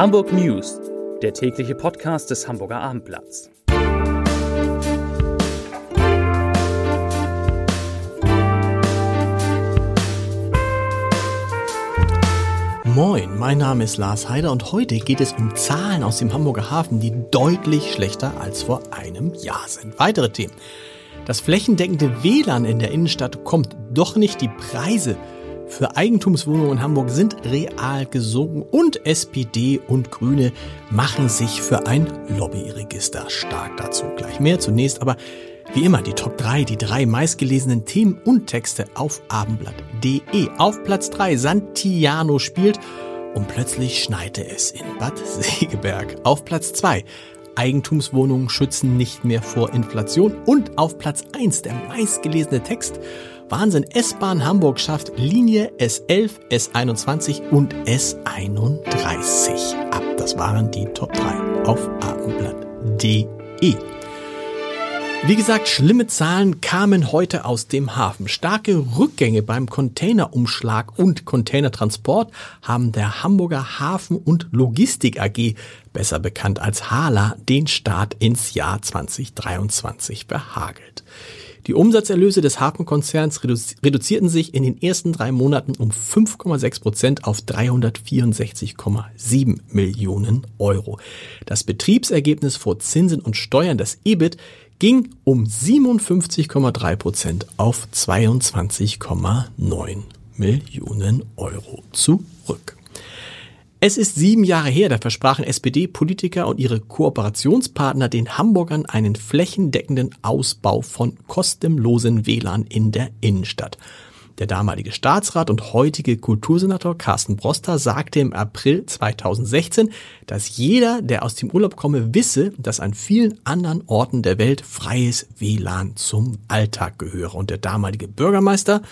Hamburg News, der tägliche Podcast des Hamburger Abendblatts. Moin, mein Name ist Lars Heider und heute geht es um Zahlen aus dem Hamburger Hafen, die deutlich schlechter als vor einem Jahr sind. Weitere Themen. Das flächendeckende WLAN in der Innenstadt kommt doch nicht. Die Preise für Eigentumswohnungen in Hamburg sind real gesunken und SPD und Grüne machen sich für ein Lobbyregister stark. Dazu gleich mehr zunächst, aber wie immer die Top 3, die drei meistgelesenen Themen und Texte auf abendblatt.de. Auf Platz 3 Santiano spielt und plötzlich schneite es in Bad Segeberg. Auf Platz 2 Eigentumswohnungen schützen nicht mehr vor Inflation und auf Platz 1 der meistgelesene Text Wahnsinn, S-Bahn Hamburg schafft Linie S11, S21 und S31 ab. Das waren die Top 3 auf abendblatt.de. Wie gesagt, schlimme Zahlen kamen heute aus dem Hafen. Starke Rückgänge beim Containerumschlag und Containertransport haben der Hamburger Hafen- und Logistik AG, besser bekannt als HALA, den Start ins Jahr 2023 behagelt. Die Umsatzerlöse des Hafenkonzerns reduzierten sich in den ersten drei Monaten um 5,6 Prozent auf 364,7 Millionen Euro. Das Betriebsergebnis vor Zinsen und Steuern, das EBIT, ging um 57,3 Prozent auf 22,9 Millionen Euro zurück. Es ist sieben Jahre her, da versprachen SPD-Politiker und ihre Kooperationspartner den Hamburgern einen flächendeckenden Ausbau von kostenlosen WLAN in der Innenstadt. Der damalige Staatsrat und heutige Kultursenator Carsten Broster sagte im April 2016, dass jeder, der aus dem Urlaub komme, wisse, dass an vielen anderen Orten der Welt freies WLAN zum Alltag gehöre. Und der damalige Bürgermeister,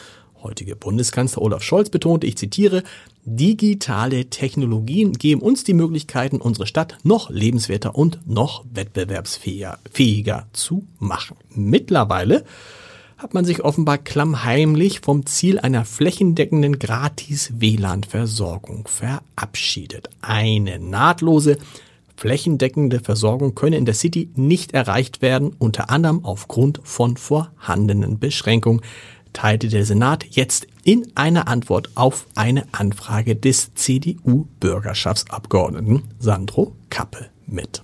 heutige Bundeskanzler Olaf Scholz betonte, ich zitiere, digitale Technologien geben uns die Möglichkeiten, unsere Stadt noch lebenswerter und noch wettbewerbsfähiger zu machen. Mittlerweile hat man sich offenbar klammheimlich vom Ziel einer flächendeckenden Gratis-WLAN-Versorgung verabschiedet. Eine nahtlose, flächendeckende Versorgung könne in der City nicht erreicht werden, unter anderem aufgrund von vorhandenen Beschränkungen, teilte der Senat jetzt in einer Antwort auf eine Anfrage des CDU-Bürgerschaftsabgeordneten Sandro Kappe mit.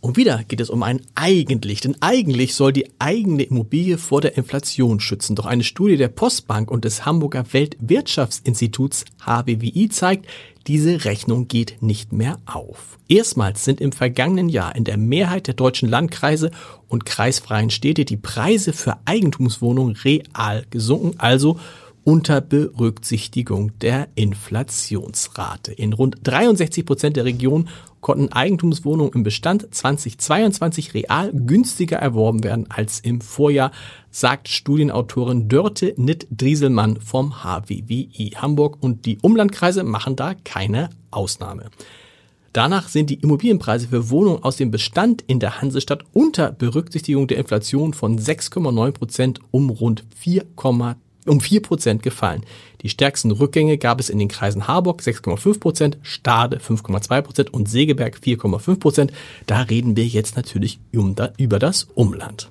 Und wieder geht es um ein eigentlich, denn eigentlich soll die eigene Immobilie vor der Inflation schützen. Doch eine Studie der Postbank und des Hamburger Weltwirtschaftsinstituts HWWI zeigt, diese Rechnung geht nicht mehr auf. Erstmals sind im vergangenen Jahr in der Mehrheit der deutschen Landkreise und kreisfreien Städte die Preise für Eigentumswohnungen real gesunken, also unter Berücksichtigung der Inflationsrate. In rund 63 Prozent der Regionen konnten Eigentumswohnungen im Bestand 2022 real günstiger erworben werden als im Vorjahr, sagt Studienautorin Dörte Nitt-Drieselmann vom HWWI Hamburg und die Umlandkreise machen da keine Ausnahme. Danach sind die Immobilienpreise für Wohnungen aus dem Bestand in der Hansestadt unter Berücksichtigung der Inflation von 6,9 Prozent um rund 4,2 um 4% gefallen. Die stärksten Rückgänge gab es in den Kreisen Harburg 6,5%, Stade 5,2% und Segeberg 4,5%. Da reden wir jetzt natürlich über das Umland.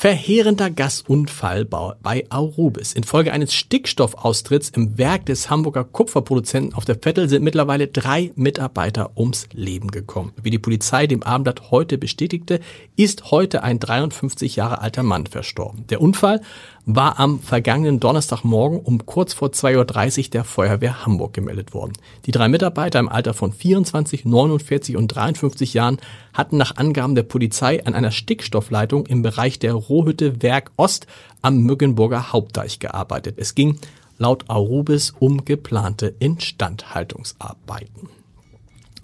Verheerender Gasunfall bei Aurubis. Infolge eines Stickstoffaustritts im Werk des Hamburger Kupferproduzenten auf der Vettel sind mittlerweile drei Mitarbeiter ums Leben gekommen. Wie die Polizei dem Abendblatt heute bestätigte, ist heute ein 53 Jahre alter Mann verstorben. Der Unfall war am vergangenen Donnerstagmorgen um kurz vor 2.30 Uhr der Feuerwehr Hamburg gemeldet worden. Die drei Mitarbeiter im Alter von 24, 49 und 53 Jahren hatten nach Angaben der Polizei an einer Stickstoffleitung im Bereich der Rohhütte Werk Ost am Mückenburger Hauptdeich gearbeitet. Es ging laut Aurubis um geplante Instandhaltungsarbeiten.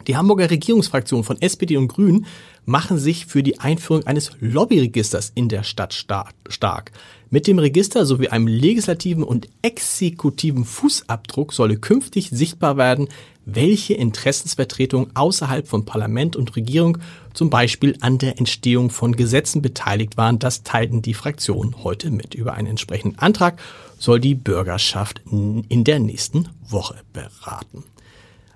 Die Hamburger Regierungsfraktion von SPD und Grünen machen sich für die Einführung eines Lobbyregisters in der Stadt stark. Mit dem Register sowie einem legislativen und exekutiven Fußabdruck solle künftig sichtbar werden, welche Interessensvertretungen außerhalb von Parlament und Regierung zum Beispiel an der Entstehung von Gesetzen beteiligt waren. Das teilten die Fraktionen heute mit. Über einen entsprechenden Antrag soll die Bürgerschaft in der nächsten Woche beraten.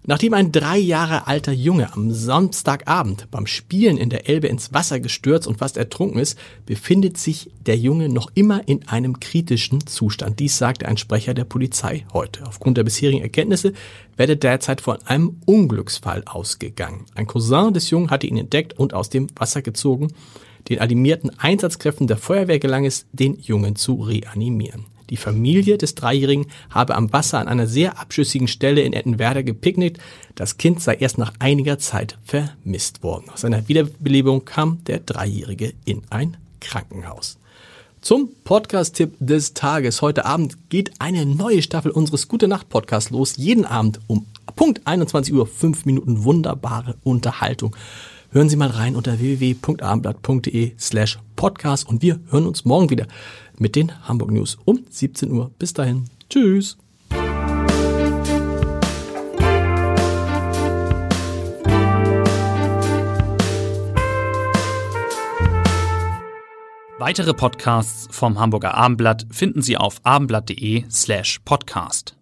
Nachdem ein drei Jahre alter Junge am Samstagabend beim Spielen in der Elbe ins Wasser gestürzt und fast ertrunken ist, befindet sich der Junge noch immer in einem kritischen Zustand. Dies sagte ein Sprecher der Polizei heute. Aufgrund der bisherigen Erkenntnisse werde derzeit von einem Unglücksfall ausgegangen. Ein Cousin des Jungen hatte ihn entdeckt und aus dem Wasser gezogen. Den alarmierten Einsatzkräften der Feuerwehr gelang es, den Jungen zu reanimieren. Die Familie des Dreijährigen habe am Wasser an einer sehr abschüssigen Stelle in Ettenwerder gepicknickt. Das Kind sei erst nach einiger Zeit vermisst worden. Nach seiner Wiederbelebung kam der Dreijährige in ein Krankenhaus. Zum Podcast-Tipp des Tages. Heute Abend geht eine neue Staffel unseres Gute Nacht Podcasts los. Jeden Abend um Punkt 21 Uhr, fünf Minuten wunderbare Unterhaltung. Hören Sie mal rein unter www.abendblatt.de slash podcast und wir hören uns morgen wieder mit den Hamburg News um 17 Uhr. Bis dahin. Tschüss. Weitere Podcasts vom Hamburger Abendblatt finden Sie auf abendblatt.de slash podcast.